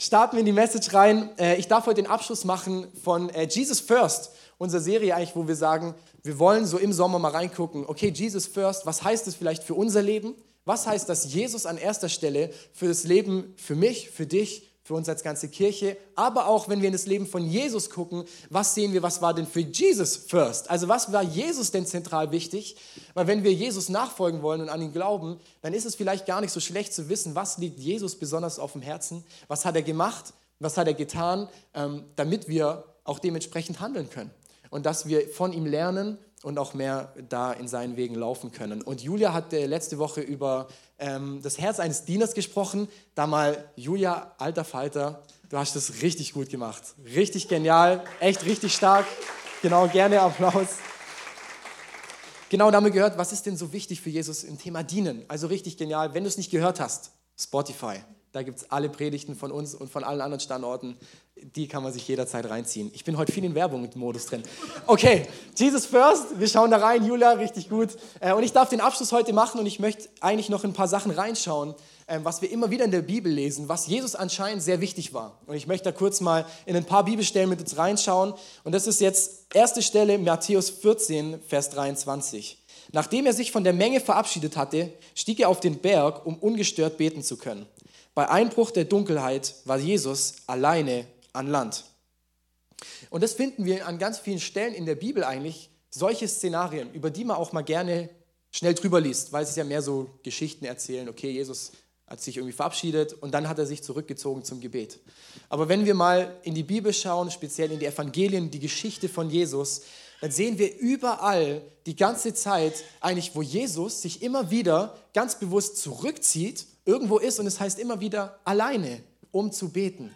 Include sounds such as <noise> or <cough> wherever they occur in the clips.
starten wir in die Message rein. Äh, ich darf heute den Abschluss machen von äh, Jesus First, unserer Serie eigentlich, wo wir sagen, wir wollen so im Sommer mal reingucken, okay, Jesus First, was heißt das vielleicht für unser Leben? Was heißt das Jesus an erster Stelle für das Leben, für mich, für dich, für uns als ganze Kirche, aber auch wenn wir in das Leben von Jesus gucken, was sehen wir, was war denn für Jesus first? Also was war Jesus denn zentral wichtig? Weil wenn wir Jesus nachfolgen wollen und an ihn glauben, dann ist es vielleicht gar nicht so schlecht zu wissen, was liegt Jesus besonders auf dem Herzen, was hat er gemacht, was hat er getan, ähm, damit wir auch dementsprechend handeln können und dass wir von ihm lernen und auch mehr da in seinen Wegen laufen können. Und Julia hat letzte Woche über ähm, das Herz eines Dieners gesprochen. Da mal, Julia, alter Falter, du hast das richtig gut gemacht. Richtig genial, echt richtig stark. Genau, gerne Applaus. Genau, da haben wir gehört, was ist denn so wichtig für Jesus im Thema Dienen? Also richtig genial. Wenn du es nicht gehört hast, Spotify. Da gibt es alle Predigten von uns und von allen anderen Standorten. Die kann man sich jederzeit reinziehen. Ich bin heute viel in Werbung mit Modus drin. Okay, Jesus First. Wir schauen da rein. Julia, richtig gut. Äh, und ich darf den Abschluss heute machen und ich möchte eigentlich noch ein paar Sachen reinschauen, ähm, was wir immer wieder in der Bibel lesen, was Jesus anscheinend sehr wichtig war. Und ich möchte da kurz mal in ein paar Bibelstellen mit uns reinschauen. Und das ist jetzt erste Stelle Matthäus 14, Vers 23. Nachdem er sich von der Menge verabschiedet hatte, stieg er auf den Berg, um ungestört beten zu können. Bei Einbruch der Dunkelheit war Jesus alleine an Land. Und das finden wir an ganz vielen Stellen in der Bibel eigentlich, solche Szenarien, über die man auch mal gerne schnell drüber liest, weil es ja mehr so Geschichten erzählen, okay, Jesus hat sich irgendwie verabschiedet und dann hat er sich zurückgezogen zum Gebet. Aber wenn wir mal in die Bibel schauen, speziell in die Evangelien, die Geschichte von Jesus, dann sehen wir überall die ganze Zeit eigentlich, wo Jesus sich immer wieder ganz bewusst zurückzieht irgendwo ist und es heißt immer wieder alleine, um zu beten.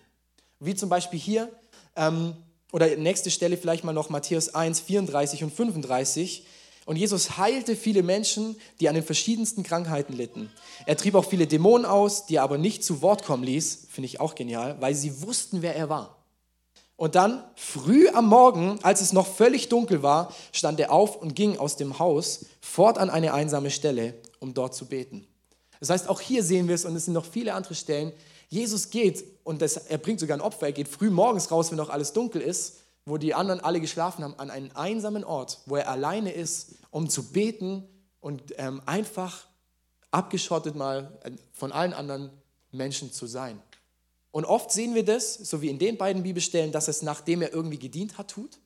Wie zum Beispiel hier, ähm, oder nächste Stelle vielleicht mal noch Matthäus 1, 34 und 35. Und Jesus heilte viele Menschen, die an den verschiedensten Krankheiten litten. Er trieb auch viele Dämonen aus, die er aber nicht zu Wort kommen ließ, finde ich auch genial, weil sie wussten, wer er war. Und dann, früh am Morgen, als es noch völlig dunkel war, stand er auf und ging aus dem Haus fort an eine einsame Stelle, um dort zu beten. Das heißt, auch hier sehen wir es und es sind noch viele andere Stellen. Jesus geht und das, er bringt sogar ein Opfer. Er geht früh morgens raus, wenn noch alles dunkel ist, wo die anderen alle geschlafen haben, an einen einsamen Ort, wo er alleine ist, um zu beten und ähm, einfach abgeschottet mal äh, von allen anderen Menschen zu sein. Und oft sehen wir das, so wie in den beiden Bibelstellen, dass es nachdem er irgendwie gedient hat, tut.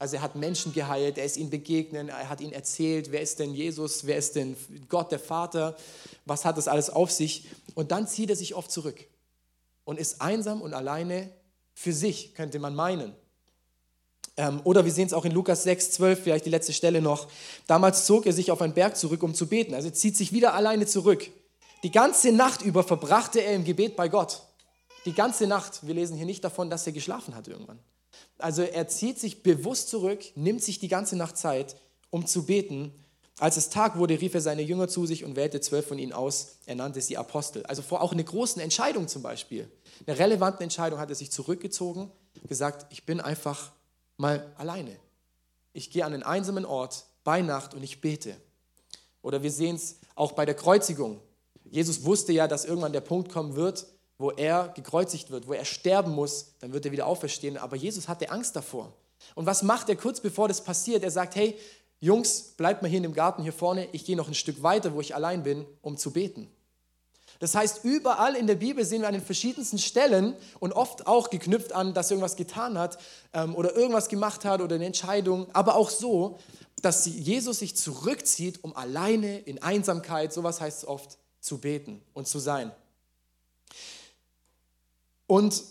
Also er hat Menschen geheilt, er ist ihnen begegnet, er hat ihnen erzählt, wer ist denn Jesus, wer ist denn Gott der Vater, was hat das alles auf sich. Und dann zieht er sich oft zurück und ist einsam und alleine für sich, könnte man meinen. Ähm, oder wir sehen es auch in Lukas 6, 12, vielleicht die letzte Stelle noch. Damals zog er sich auf einen Berg zurück, um zu beten. Also zieht sich wieder alleine zurück. Die ganze Nacht über verbrachte er im Gebet bei Gott. Die ganze Nacht. Wir lesen hier nicht davon, dass er geschlafen hat irgendwann. Also er zieht sich bewusst zurück, nimmt sich die ganze Nacht Zeit, um zu beten. Als es Tag wurde, rief er seine Jünger zu sich und wählte zwölf von ihnen aus. Er nannte sie Apostel. Also vor auch einer großen Entscheidung zum Beispiel, einer relevanten Entscheidung hat er sich zurückgezogen, gesagt, ich bin einfach mal alleine. Ich gehe an einen einsamen Ort bei Nacht und ich bete. Oder wir sehen es auch bei der Kreuzigung. Jesus wusste ja, dass irgendwann der Punkt kommen wird, wo er gekreuzigt wird, wo er sterben muss, dann wird er wieder auferstehen. Aber Jesus hatte Angst davor. Und was macht er kurz bevor das passiert? Er sagt, hey, Jungs, bleibt mal hier in dem Garten hier vorne, ich gehe noch ein Stück weiter, wo ich allein bin, um zu beten. Das heißt, überall in der Bibel sehen wir an den verschiedensten Stellen und oft auch geknüpft an, dass er irgendwas getan hat ähm, oder irgendwas gemacht hat oder eine Entscheidung, aber auch so, dass Jesus sich zurückzieht, um alleine in Einsamkeit, sowas heißt es oft, zu beten und zu sein. Und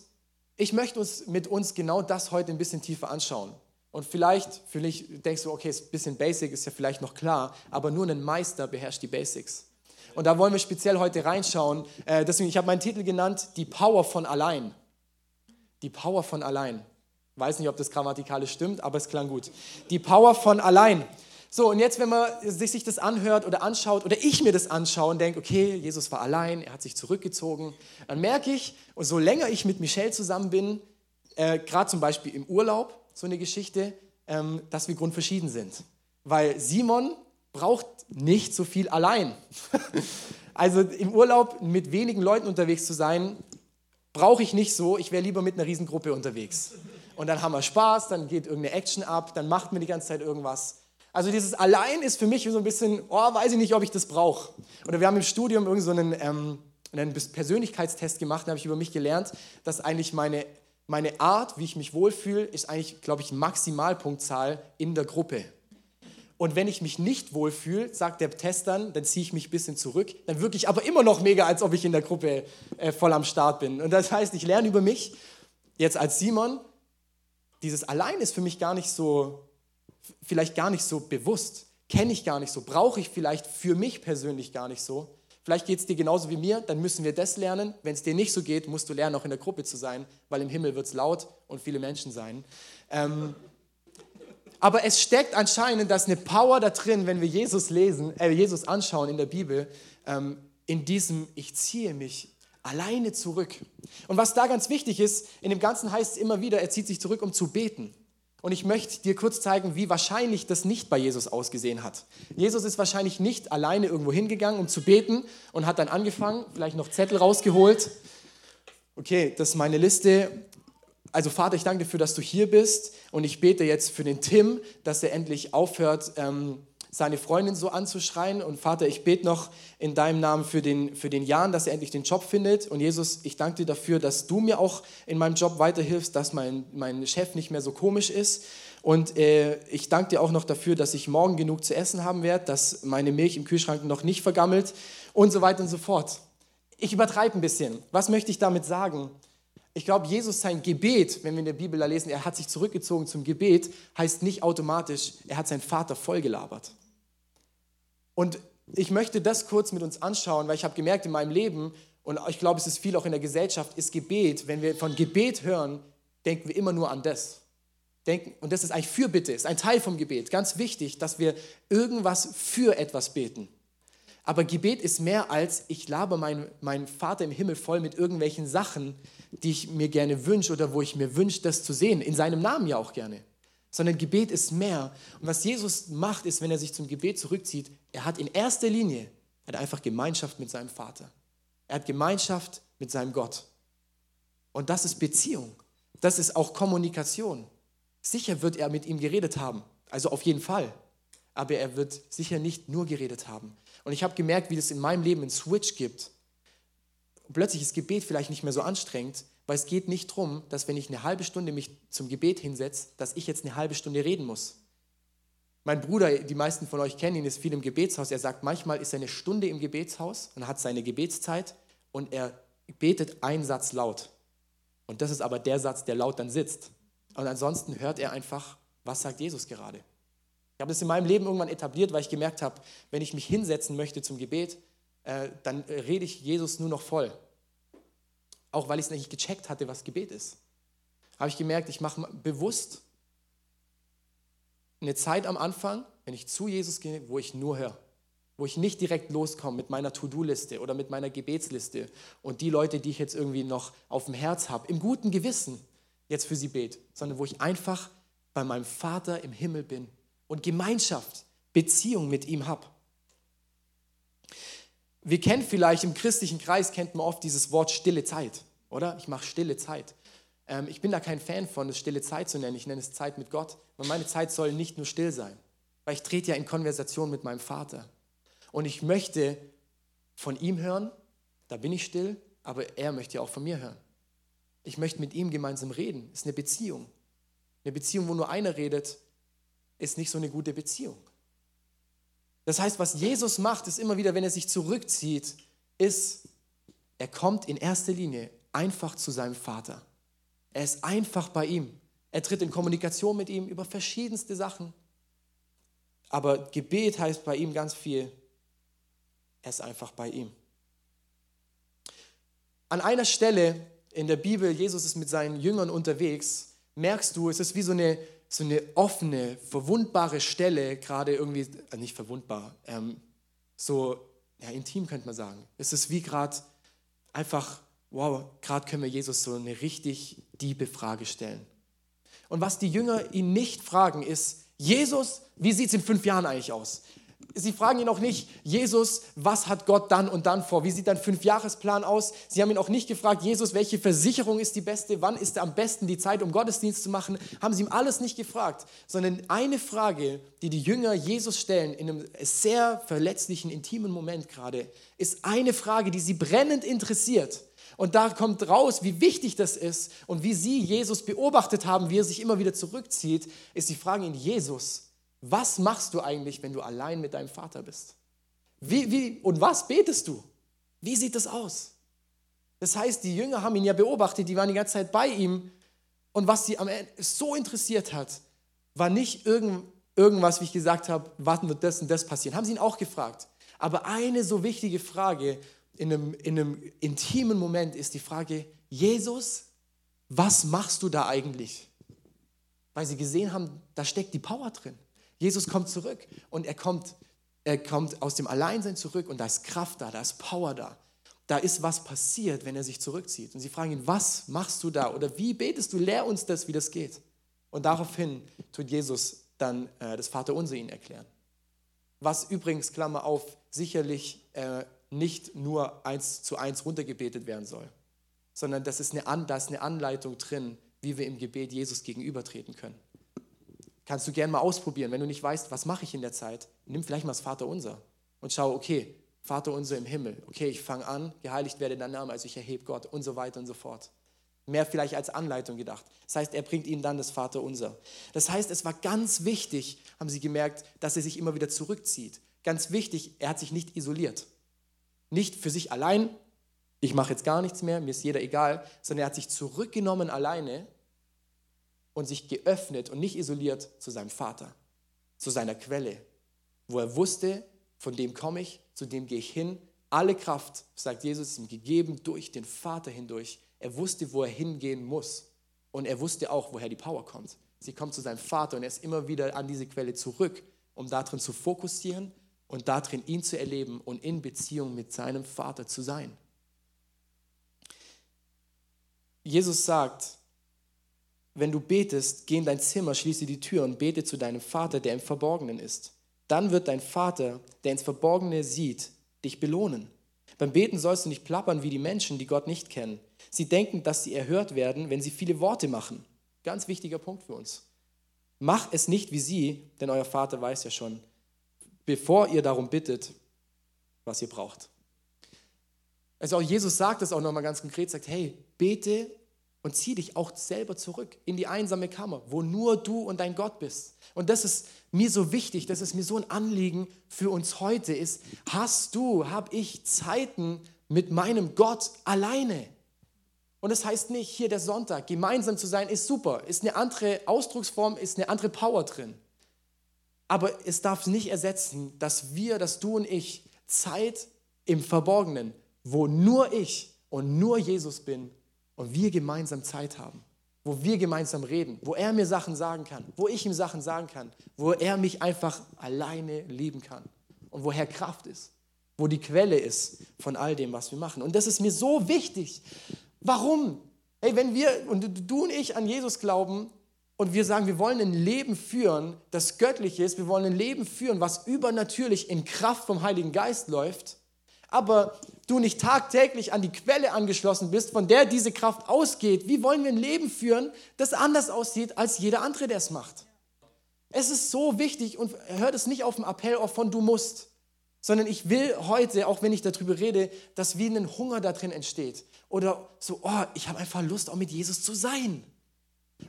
ich möchte uns mit uns genau das heute ein bisschen tiefer anschauen. Und vielleicht, vielleicht denkst du, okay, ist ein bisschen basic, ist ja vielleicht noch klar, aber nur ein Meister beherrscht die Basics. Und da wollen wir speziell heute reinschauen. Äh, deswegen, ich habe meinen Titel genannt, die Power von allein. Die Power von allein. Weiß nicht, ob das grammatikalisch stimmt, aber es klang gut. Die Power von allein. So, und jetzt, wenn man sich das anhört oder anschaut, oder ich mir das anschaue und denke, okay, Jesus war allein, er hat sich zurückgezogen, dann merke ich, und so länger ich mit Michelle zusammen bin, äh, gerade zum Beispiel im Urlaub, so eine Geschichte, ähm, dass wir grundverschieden sind. Weil Simon braucht nicht so viel allein. <laughs> also im Urlaub mit wenigen Leuten unterwegs zu sein, brauche ich nicht so, ich wäre lieber mit einer Riesengruppe unterwegs. Und dann haben wir Spaß, dann geht irgendeine Action ab, dann macht mir die ganze Zeit irgendwas. Also dieses Allein ist für mich so ein bisschen, oh, weiß ich nicht, ob ich das brauche. Oder wir haben im Studium irgend so einen, ähm, einen Persönlichkeitstest gemacht, da habe ich über mich gelernt, dass eigentlich meine, meine Art, wie ich mich wohlfühle, ist eigentlich, glaube ich, Maximalpunktzahl in der Gruppe. Und wenn ich mich nicht wohlfühle, sagt der Test dann, dann ziehe ich mich ein bisschen zurück. Dann wirke ich aber immer noch mega, als ob ich in der Gruppe äh, voll am Start bin. Und das heißt, ich lerne über mich jetzt als Simon. Dieses Allein ist für mich gar nicht so, vielleicht gar nicht so bewusst. Kenne ich gar nicht so. Brauche ich vielleicht für mich persönlich gar nicht so. Vielleicht geht es dir genauso wie mir, dann müssen wir das lernen. Wenn es dir nicht so geht, musst du lernen, auch in der Gruppe zu sein, weil im Himmel wird es laut und viele Menschen sein. Ähm, aber es steckt anscheinend, dass eine Power da drin, wenn wir Jesus lesen, äh, Jesus anschauen in der Bibel, ähm, in diesem Ich ziehe mich alleine zurück. Und was da ganz wichtig ist, in dem Ganzen heißt es immer wieder, er zieht sich zurück, um zu beten. Und ich möchte dir kurz zeigen, wie wahrscheinlich das nicht bei Jesus ausgesehen hat. Jesus ist wahrscheinlich nicht alleine irgendwo hingegangen, um zu beten und hat dann angefangen, vielleicht noch Zettel rausgeholt. Okay, das ist meine Liste also Vater, ich danke dir dafür, dass du hier bist und ich bete jetzt für den Tim, dass er endlich aufhört, ähm, seine Freundin so anzuschreien. Und Vater, ich bete noch in deinem Namen für den, für den Jan, dass er endlich den Job findet. Und Jesus, ich danke dir dafür, dass du mir auch in meinem Job weiterhilfst, dass mein, mein Chef nicht mehr so komisch ist. Und äh, ich danke dir auch noch dafür, dass ich morgen genug zu essen haben werde, dass meine Milch im Kühlschrank noch nicht vergammelt und so weiter und so fort. Ich übertreibe ein bisschen. Was möchte ich damit sagen? Ich glaube, Jesus sein Gebet, wenn wir in der Bibel da lesen, er hat sich zurückgezogen zum Gebet, heißt nicht automatisch, er hat seinen Vater vollgelabert. Und ich möchte das kurz mit uns anschauen, weil ich habe gemerkt in meinem Leben, und ich glaube, es ist viel auch in der Gesellschaft, ist Gebet. Wenn wir von Gebet hören, denken wir immer nur an das. Denken, und das ist eigentlich Fürbitte, ist ein Teil vom Gebet. Ganz wichtig, dass wir irgendwas für etwas beten. Aber Gebet ist mehr als, ich labe meinen mein Vater im Himmel voll mit irgendwelchen Sachen, die ich mir gerne wünsche oder wo ich mir wünsche, das zu sehen. In seinem Namen ja auch gerne. Sondern Gebet ist mehr. Und was Jesus macht, ist, wenn er sich zum Gebet zurückzieht, er hat in erster Linie er hat einfach Gemeinschaft mit seinem Vater. Er hat Gemeinschaft mit seinem Gott. Und das ist Beziehung. Das ist auch Kommunikation. Sicher wird er mit ihm geredet haben. Also auf jeden Fall. Aber er wird sicher nicht nur geredet haben. Und ich habe gemerkt, wie das in meinem Leben einen Switch gibt plötzlich ist Gebet vielleicht nicht mehr so anstrengend, weil es geht nicht darum, dass wenn ich eine halbe Stunde mich zum Gebet hinsetze, dass ich jetzt eine halbe Stunde reden muss. Mein Bruder, die meisten von euch kennen ihn, ist viel im Gebetshaus. Er sagt, manchmal ist er eine Stunde im Gebetshaus und hat seine Gebetszeit und er betet einen Satz laut. Und das ist aber der Satz, der laut dann sitzt. Und ansonsten hört er einfach, was sagt Jesus gerade. Ich habe das in meinem Leben irgendwann etabliert, weil ich gemerkt habe, wenn ich mich hinsetzen möchte zum Gebet, äh, dann rede ich Jesus nur noch voll. Auch weil ich es nicht gecheckt hatte, was Gebet ist. Habe ich gemerkt, ich mache bewusst eine Zeit am Anfang, wenn ich zu Jesus gehe, wo ich nur höre. Wo ich nicht direkt loskomme mit meiner To-Do-Liste oder mit meiner Gebetsliste und die Leute, die ich jetzt irgendwie noch auf dem Herz habe, im guten Gewissen jetzt für sie bete, sondern wo ich einfach bei meinem Vater im Himmel bin und Gemeinschaft, Beziehung mit ihm habe wir kennen vielleicht im christlichen Kreis, kennt man oft dieses Wort stille Zeit, oder? Ich mache stille Zeit. Ähm, ich bin da kein Fan von, es stille Zeit zu nennen. Ich nenne es Zeit mit Gott. Und meine Zeit soll nicht nur still sein, weil ich trete ja in Konversation mit meinem Vater. Und ich möchte von ihm hören, da bin ich still, aber er möchte ja auch von mir hören. Ich möchte mit ihm gemeinsam reden. Es ist eine Beziehung. Eine Beziehung, wo nur einer redet, ist nicht so eine gute Beziehung. Das heißt, was Jesus macht, ist immer wieder, wenn er sich zurückzieht, ist, er kommt in erster Linie einfach zu seinem Vater. Er ist einfach bei ihm. Er tritt in Kommunikation mit ihm über verschiedenste Sachen. Aber Gebet heißt bei ihm ganz viel, er ist einfach bei ihm. An einer Stelle in der Bibel, Jesus ist mit seinen Jüngern unterwegs, merkst du, es ist wie so eine so eine offene, verwundbare Stelle, gerade irgendwie, äh, nicht verwundbar, ähm, so ja, intim könnte man sagen. Es ist wie gerade einfach, wow, gerade können wir Jesus so eine richtig diebe Frage stellen. Und was die Jünger ihn nicht fragen, ist, Jesus, wie sieht es in fünf Jahren eigentlich aus? Sie fragen ihn auch nicht, Jesus, was hat Gott dann und dann vor? Wie sieht dein Fünfjahresplan aus? Sie haben ihn auch nicht gefragt, Jesus, welche Versicherung ist die beste? Wann ist am besten die Zeit, um Gottesdienst zu machen? Haben sie ihm alles nicht gefragt, sondern eine Frage, die die Jünger Jesus stellen, in einem sehr verletzlichen, intimen Moment gerade, ist eine Frage, die sie brennend interessiert. Und da kommt raus, wie wichtig das ist und wie sie Jesus beobachtet haben, wie er sich immer wieder zurückzieht, ist die Frage in Jesus, was machst du eigentlich, wenn du allein mit deinem Vater bist? Wie, wie, und was betest du? Wie sieht das aus? Das heißt, die Jünger haben ihn ja beobachtet, die waren die ganze Zeit bei ihm. Und was sie am Ende so interessiert hat, war nicht irgend, irgendwas, wie ich gesagt habe, warten wird das und das passieren. Haben sie ihn auch gefragt. Aber eine so wichtige Frage in einem, in einem intimen Moment ist die Frage, Jesus, was machst du da eigentlich? Weil sie gesehen haben, da steckt die Power drin. Jesus kommt zurück und er kommt, er kommt aus dem Alleinsein zurück und da ist Kraft da, da ist Power da. Da ist was passiert, wenn er sich zurückzieht. Und sie fragen ihn, was machst du da? Oder wie betest du? Lehr uns das, wie das geht. Und daraufhin tut Jesus dann äh, das Vaterunser ihnen erklären. Was übrigens, Klammer auf, sicherlich äh, nicht nur eins zu eins runtergebetet werden soll, sondern das ist eine, An da ist eine Anleitung drin, wie wir im Gebet Jesus gegenübertreten können. Kannst du gerne mal ausprobieren. Wenn du nicht weißt, was mache ich in der Zeit, nimm vielleicht mal das Vaterunser und schau, okay, Vater unser im Himmel. Okay, ich fange an, geheiligt werde dein Name, also ich erhebe Gott und so weiter und so fort. Mehr vielleicht als Anleitung gedacht. Das heißt, er bringt ihnen dann das Vater unser. Das heißt, es war ganz wichtig, haben sie gemerkt, dass er sich immer wieder zurückzieht. Ganz wichtig, er hat sich nicht isoliert. Nicht für sich allein, ich mache jetzt gar nichts mehr, mir ist jeder egal, sondern er hat sich zurückgenommen alleine und sich geöffnet und nicht isoliert zu seinem Vater, zu seiner Quelle, wo er wusste, von dem komme ich, zu dem gehe ich hin. Alle Kraft, sagt Jesus, ist ihm gegeben durch den Vater hindurch. Er wusste, wo er hingehen muss. Und er wusste auch, woher die Power kommt. Sie kommt zu seinem Vater und er ist immer wieder an diese Quelle zurück, um darin zu fokussieren und darin ihn zu erleben und in Beziehung mit seinem Vater zu sein. Jesus sagt, wenn du betest, geh in dein Zimmer, schließe die Tür und bete zu deinem Vater, der im Verborgenen ist. Dann wird dein Vater, der ins Verborgene sieht, dich belohnen. Beim Beten sollst du nicht plappern wie die Menschen, die Gott nicht kennen. Sie denken, dass sie erhört werden, wenn sie viele Worte machen. Ganz wichtiger Punkt für uns. Mach es nicht wie sie, denn euer Vater weiß ja schon, bevor ihr darum bittet, was ihr braucht. Also auch Jesus sagt es auch nochmal ganz konkret, sagt, hey, bete und zieh dich auch selber zurück in die einsame Kammer, wo nur du und dein Gott bist. Und das ist mir so wichtig, das ist mir so ein Anliegen für uns heute, ist, hast du, habe ich Zeiten mit meinem Gott alleine? Und das heißt nicht, hier der Sonntag, gemeinsam zu sein, ist super, ist eine andere Ausdrucksform, ist eine andere Power drin. Aber es darf nicht ersetzen, dass wir, dass du und ich Zeit im Verborgenen, wo nur ich und nur Jesus bin und wir gemeinsam Zeit haben, wo wir gemeinsam reden, wo er mir Sachen sagen kann, wo ich ihm Sachen sagen kann, wo er mich einfach alleine lieben kann und woher Kraft ist, wo die Quelle ist von all dem, was wir machen. Und das ist mir so wichtig. Warum? Hey, wenn wir und du und ich an Jesus glauben, und wir sagen, wir wollen ein Leben führen, das göttlich ist, wir wollen ein Leben führen, was übernatürlich in Kraft vom Heiligen Geist läuft, aber du nicht tagtäglich an die Quelle angeschlossen bist, von der diese Kraft ausgeht, wie wollen wir ein Leben führen, das anders aussieht als jeder andere, der es macht? Es ist so wichtig und hört es nicht auf dem Appell auf von du musst, sondern ich will heute, auch wenn ich darüber rede, dass wie ein Hunger da drin entsteht oder so, oh, ich habe einfach Lust, auch mit Jesus zu sein.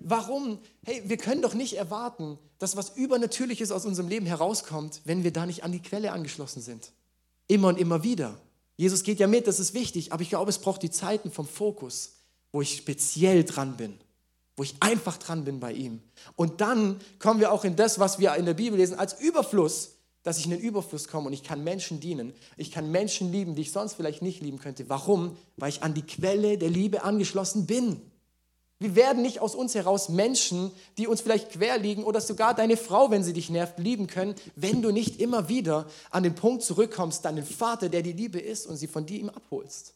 Warum? Hey, wir können doch nicht erwarten, dass was Übernatürliches aus unserem Leben herauskommt, wenn wir da nicht an die Quelle angeschlossen sind. Immer und immer wieder. Jesus geht ja mit, das ist wichtig, aber ich glaube, es braucht die Zeiten vom Fokus, wo ich speziell dran bin, wo ich einfach dran bin bei ihm. Und dann kommen wir auch in das, was wir in der Bibel lesen, als Überfluss, dass ich in den Überfluss komme und ich kann Menschen dienen. Ich kann Menschen lieben, die ich sonst vielleicht nicht lieben könnte. Warum? Weil ich an die Quelle der Liebe angeschlossen bin. Wir werden nicht aus uns heraus Menschen, die uns vielleicht quer liegen oder sogar deine Frau, wenn sie dich nervt, lieben können, wenn du nicht immer wieder an den Punkt zurückkommst, deinen Vater, der die Liebe ist und sie von dir ihm abholst.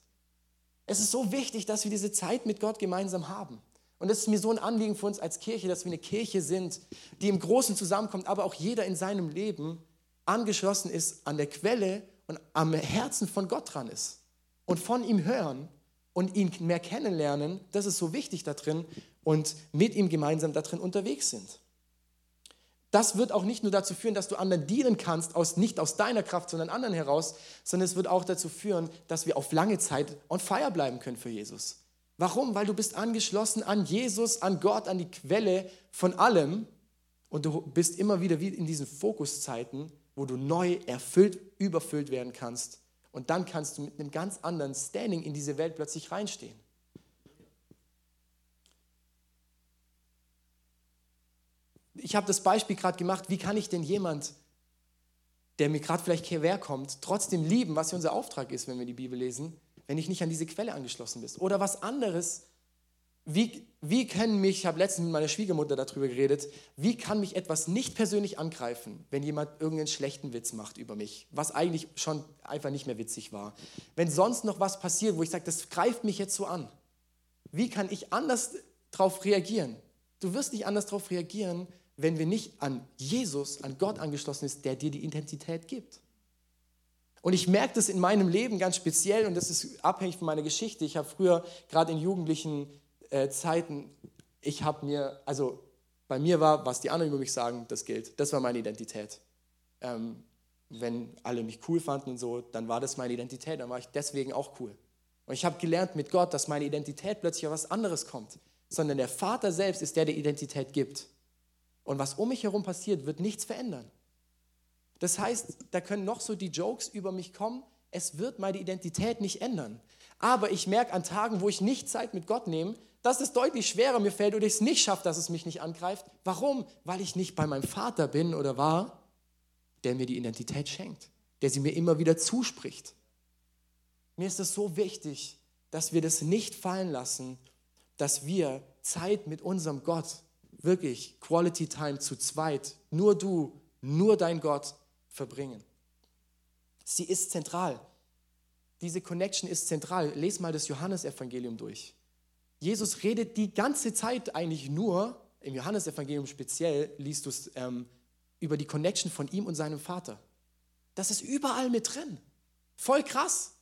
Es ist so wichtig, dass wir diese Zeit mit Gott gemeinsam haben. Und es ist mir so ein Anliegen für uns als Kirche, dass wir eine Kirche sind, die im Großen zusammenkommt, aber auch jeder in seinem Leben angeschlossen ist an der Quelle und am Herzen von Gott dran ist und von ihm hören und ihn mehr kennenlernen, das ist so wichtig da drin und mit ihm gemeinsam da drin unterwegs sind. Das wird auch nicht nur dazu führen, dass du anderen dienen kannst, aus, nicht aus deiner Kraft, sondern anderen heraus, sondern es wird auch dazu führen, dass wir auf lange Zeit on fire bleiben können für Jesus. Warum? Weil du bist angeschlossen an Jesus, an Gott, an die Quelle von allem und du bist immer wieder wie in diesen Fokuszeiten, wo du neu erfüllt, überfüllt werden kannst. Und dann kannst du mit einem ganz anderen Standing in diese Welt plötzlich reinstehen. Ich habe das Beispiel gerade gemacht, wie kann ich denn jemand, der mir gerade vielleicht quer kommt, trotzdem lieben, was ja unser Auftrag ist, wenn wir die Bibel lesen, wenn ich nicht an diese Quelle angeschlossen bin. Oder was anderes, wie, wie können mich, ich habe letztens mit meiner Schwiegermutter darüber geredet, wie kann mich etwas nicht persönlich angreifen, wenn jemand irgendeinen schlechten Witz macht über mich, was eigentlich schon einfach nicht mehr witzig war. Wenn sonst noch was passiert, wo ich sage, das greift mich jetzt so an. Wie kann ich anders darauf reagieren? Du wirst nicht anders darauf reagieren, wenn wir nicht an Jesus, an Gott angeschlossen sind, der dir die Identität gibt. Und ich merke das in meinem Leben ganz speziell und das ist abhängig von meiner Geschichte. Ich habe früher, gerade in jugendlichen äh, Zeiten, ich habe mir, also bei mir war, was die anderen über mich sagen, das gilt. Das war meine Identität. Ähm, wenn alle mich cool fanden und so, dann war das meine Identität, dann war ich deswegen auch cool. Und ich habe gelernt mit Gott, dass meine Identität plötzlich auf was anderes kommt, sondern der Vater selbst ist der, der Identität gibt. Und was um mich herum passiert, wird nichts verändern. Das heißt, da können noch so die Jokes über mich kommen, es wird meine Identität nicht ändern. Aber ich merke an Tagen, wo ich nicht Zeit mit Gott nehme, dass es deutlich schwerer mir fällt oder ich es nicht schaffe, dass es mich nicht angreift. Warum? Weil ich nicht bei meinem Vater bin oder war, der mir die Identität schenkt, der sie mir immer wieder zuspricht. Mir ist es so wichtig, dass wir das nicht fallen lassen, dass wir Zeit mit unserem Gott, wirklich Quality Time zu zweit, nur du, nur dein Gott verbringen. Sie ist zentral. Diese Connection ist zentral. Les mal das Johannesevangelium durch. Jesus redet die ganze Zeit eigentlich nur, im Johannesevangelium speziell, liest du es ähm, über die Connection von ihm und seinem Vater. Das ist überall mit drin. Voll krass.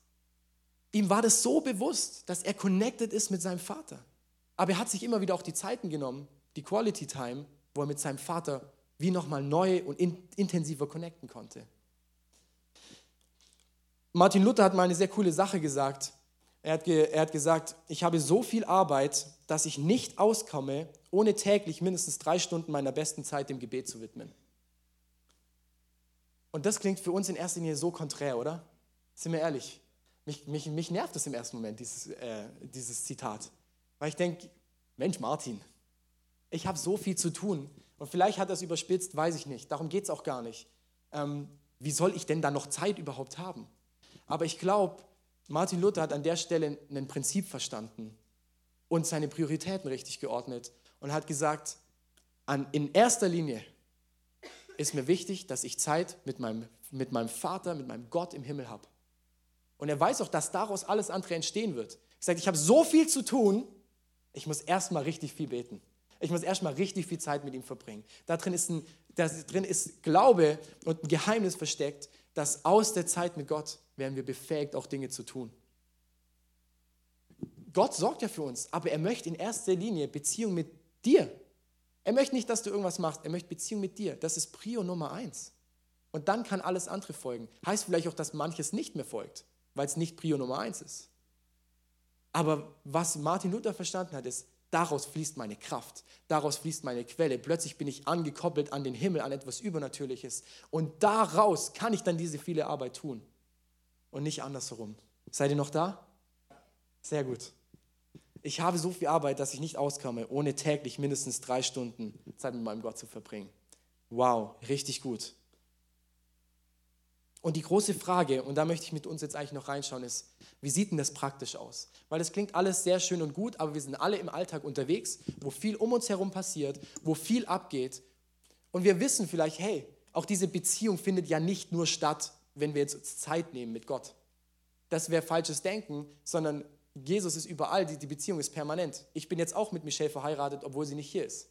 Ihm war das so bewusst, dass er connected ist mit seinem Vater. Aber er hat sich immer wieder auch die Zeiten genommen, die Quality Time, wo er mit seinem Vater wie nochmal neu und in, intensiver connecten konnte. Martin Luther hat mal eine sehr coole Sache gesagt. Er hat, er hat gesagt, ich habe so viel Arbeit, dass ich nicht auskomme, ohne täglich mindestens drei Stunden meiner besten Zeit dem Gebet zu widmen. Und das klingt für uns in erster Linie so konträr, oder? Sind wir ehrlich? Mich, mich, mich nervt das im ersten Moment, dieses, äh, dieses Zitat. Weil ich denke, Mensch, Martin, ich habe so viel zu tun. Und vielleicht hat er es überspitzt, weiß ich nicht. Darum geht es auch gar nicht. Ähm, wie soll ich denn da noch Zeit überhaupt haben? Aber ich glaube, Martin Luther hat an der Stelle ein Prinzip verstanden und seine Prioritäten richtig geordnet und hat gesagt, an, in erster Linie ist mir wichtig, dass ich Zeit mit meinem, mit meinem Vater, mit meinem Gott im Himmel habe. Und er weiß auch, dass daraus alles andere entstehen wird. Er sagt, ich habe so viel zu tun, ich muss erstmal richtig viel beten. Ich muss erstmal richtig viel Zeit mit ihm verbringen. Da drin ist, ein, da drin ist Glaube und ein Geheimnis versteckt, dass aus der Zeit mit Gott werden wir befähigt, auch Dinge zu tun. Gott sorgt ja für uns, aber er möchte in erster Linie Beziehung mit dir. Er möchte nicht, dass du irgendwas machst, er möchte Beziehung mit dir. Das ist Prio Nummer eins. Und dann kann alles andere folgen. Heißt vielleicht auch, dass manches nicht mehr folgt, weil es nicht Prio Nummer eins ist. Aber was Martin Luther verstanden hat, ist, daraus fließt meine Kraft, daraus fließt meine Quelle. Plötzlich bin ich angekoppelt an den Himmel, an etwas Übernatürliches. Und daraus kann ich dann diese viele Arbeit tun und nicht andersherum. Seid ihr noch da? Sehr gut. Ich habe so viel Arbeit, dass ich nicht auskomme, ohne täglich mindestens drei Stunden Zeit mit meinem Gott zu verbringen. Wow, richtig gut. Und die große Frage, und da möchte ich mit uns jetzt eigentlich noch reinschauen, ist, wie sieht denn das praktisch aus? Weil das klingt alles sehr schön und gut, aber wir sind alle im Alltag unterwegs, wo viel um uns herum passiert, wo viel abgeht. Und wir wissen vielleicht, hey, auch diese Beziehung findet ja nicht nur statt, wenn wir jetzt Zeit nehmen mit Gott. Das wäre falsches Denken, sondern Jesus ist überall, die, die Beziehung ist permanent. Ich bin jetzt auch mit Michelle verheiratet, obwohl sie nicht hier ist.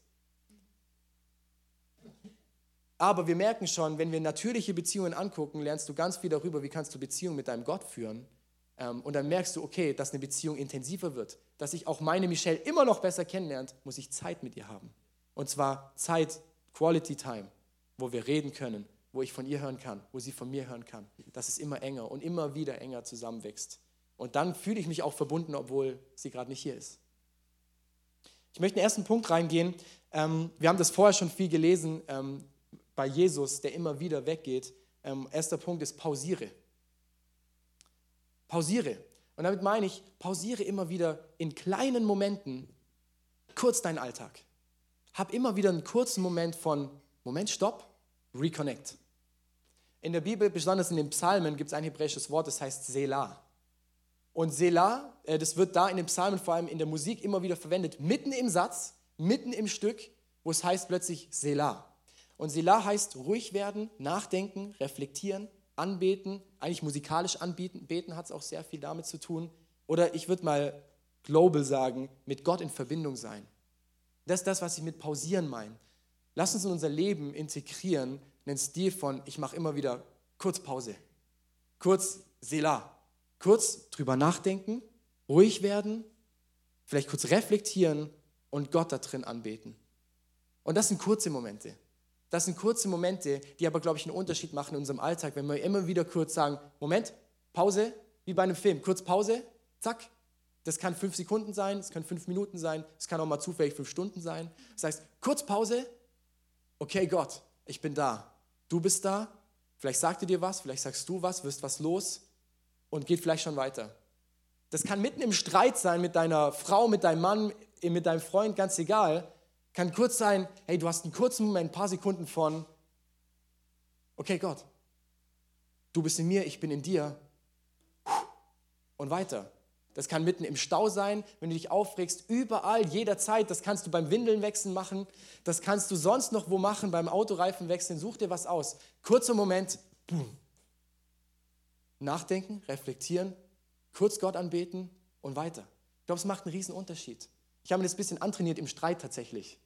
Aber wir merken schon, wenn wir natürliche Beziehungen angucken, lernst du ganz viel darüber, wie kannst du Beziehungen mit deinem Gott führen. Ähm, und dann merkst du, okay, dass eine Beziehung intensiver wird, dass ich auch meine Michelle immer noch besser kennenlernt, muss ich Zeit mit ihr haben. Und zwar Zeit, Quality Time, wo wir reden können, wo ich von ihr hören kann, wo sie von mir hören kann. Dass es immer enger und immer wieder enger zusammenwächst. Und dann fühle ich mich auch verbunden, obwohl sie gerade nicht hier ist. Ich möchte in den ersten Punkt reingehen. Ähm, wir haben das vorher schon viel gelesen ähm, bei Jesus, der immer wieder weggeht. Ähm, erster Punkt ist pausiere. Pausiere. Und damit meine ich, pausiere immer wieder in kleinen Momenten kurz deinen Alltag. Hab immer wieder einen kurzen Moment von Moment, Stopp, Reconnect. In der Bibel, besonders in den Psalmen, gibt es ein hebräisches Wort, das heißt Selah. Und Selah, äh, das wird da in den Psalmen, vor allem in der Musik, immer wieder verwendet, mitten im Satz, mitten im Stück, wo es heißt plötzlich Selah. Und Selah heißt ruhig werden, nachdenken, reflektieren, anbeten. Eigentlich musikalisch anbeten, beten hat es auch sehr viel damit zu tun. Oder ich würde mal global sagen, mit Gott in Verbindung sein. Das ist das, was ich mit pausieren meine. Lass uns in unser Leben integrieren einen Stil von, ich mache immer wieder kurz Pause, kurz Selah, kurz drüber nachdenken, ruhig werden, vielleicht kurz reflektieren und Gott da drin anbeten. Und das sind kurze Momente. Das sind kurze Momente, die aber, glaube ich, einen Unterschied machen in unserem Alltag, wenn wir immer wieder kurz sagen, Moment, Pause, wie bei einem Film, kurz Pause, zack. Das kann fünf Sekunden sein, es kann fünf Minuten sein, es kann auch mal zufällig fünf Stunden sein. Das heißt, kurz Pause, okay Gott, ich bin da. Du bist da, vielleicht sagt er dir was, vielleicht sagst du was, wirst was los und geht vielleicht schon weiter. Das kann mitten im Streit sein mit deiner Frau, mit deinem Mann, mit deinem Freund, ganz egal. Kann kurz sein, hey, du hast einen kurzen Moment, ein paar Sekunden von, okay Gott, du bist in mir, ich bin in dir und weiter. Das kann mitten im Stau sein, wenn du dich aufregst, überall, jederzeit. Das kannst du beim Windeln wechseln machen. Das kannst du sonst noch wo machen, beim Autoreifen wechseln. Such dir was aus. Kurzer Moment, boom. Nachdenken, reflektieren, kurz Gott anbeten und weiter. Ich glaube, es macht einen riesen Unterschied. Ich habe mir das ein bisschen antrainiert im Streit tatsächlich.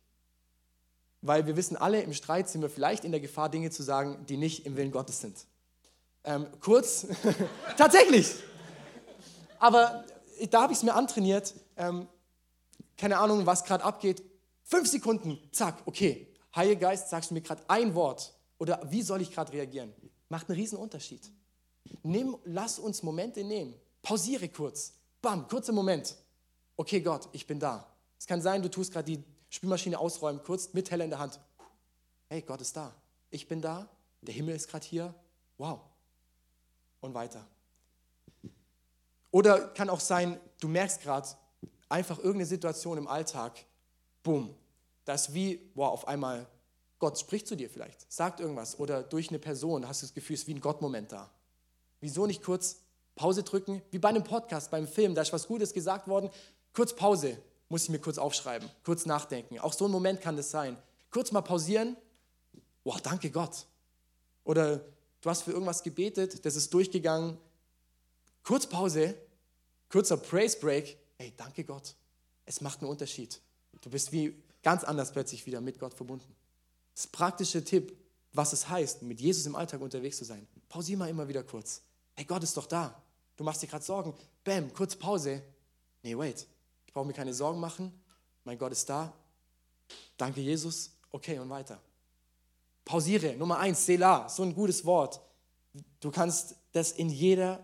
Weil wir wissen alle, im Streit sind wir vielleicht in der Gefahr, Dinge zu sagen, die nicht im Willen Gottes sind. Ähm, kurz, <laughs> tatsächlich. Aber da habe ich es mir antrainiert. Ähm, keine Ahnung, was gerade abgeht. Fünf Sekunden, zack, okay. Heiliger Geist, sagst du mir gerade ein Wort oder wie soll ich gerade reagieren? Macht einen riesen Unterschied. Nimm, lass uns Momente nehmen. Pausiere kurz. Bam, kurzer Moment. Okay, Gott, ich bin da. Es kann sein, du tust gerade die Spülmaschine ausräumen, kurz mit Teller in der Hand. Hey, Gott ist da. Ich bin da. Der Himmel ist gerade hier. Wow. Und weiter. Oder kann auch sein, du merkst gerade einfach irgendeine Situation im Alltag, boom, das wie, wow, auf einmal Gott spricht zu dir vielleicht, sagt irgendwas oder durch eine Person hast du das Gefühl, es ist wie ein Gottmoment da. Wieso nicht kurz Pause drücken, wie bei einem Podcast, beim Film, da ist was Gutes gesagt worden, kurz Pause, muss ich mir kurz aufschreiben, kurz nachdenken. Auch so ein Moment kann das sein. Kurz mal pausieren, wow, danke Gott. Oder du hast für irgendwas gebetet, das ist durchgegangen, kurz Pause, kurzer Praise Break, ey, danke Gott. Es macht einen Unterschied. Du bist wie ganz anders plötzlich wieder mit Gott verbunden. Das praktische Tipp, was es heißt, mit Jesus im Alltag unterwegs zu sein. Pausier mal immer wieder kurz. Hey, Gott ist doch da. Du machst dir gerade Sorgen. Bam, kurz Pause. Nee, wait. Ich brauche mir keine Sorgen machen. Mein Gott ist da. Danke, Jesus. Okay, und weiter. Pausiere. Nummer eins, Selah. So ein gutes Wort. Du kannst das in jeder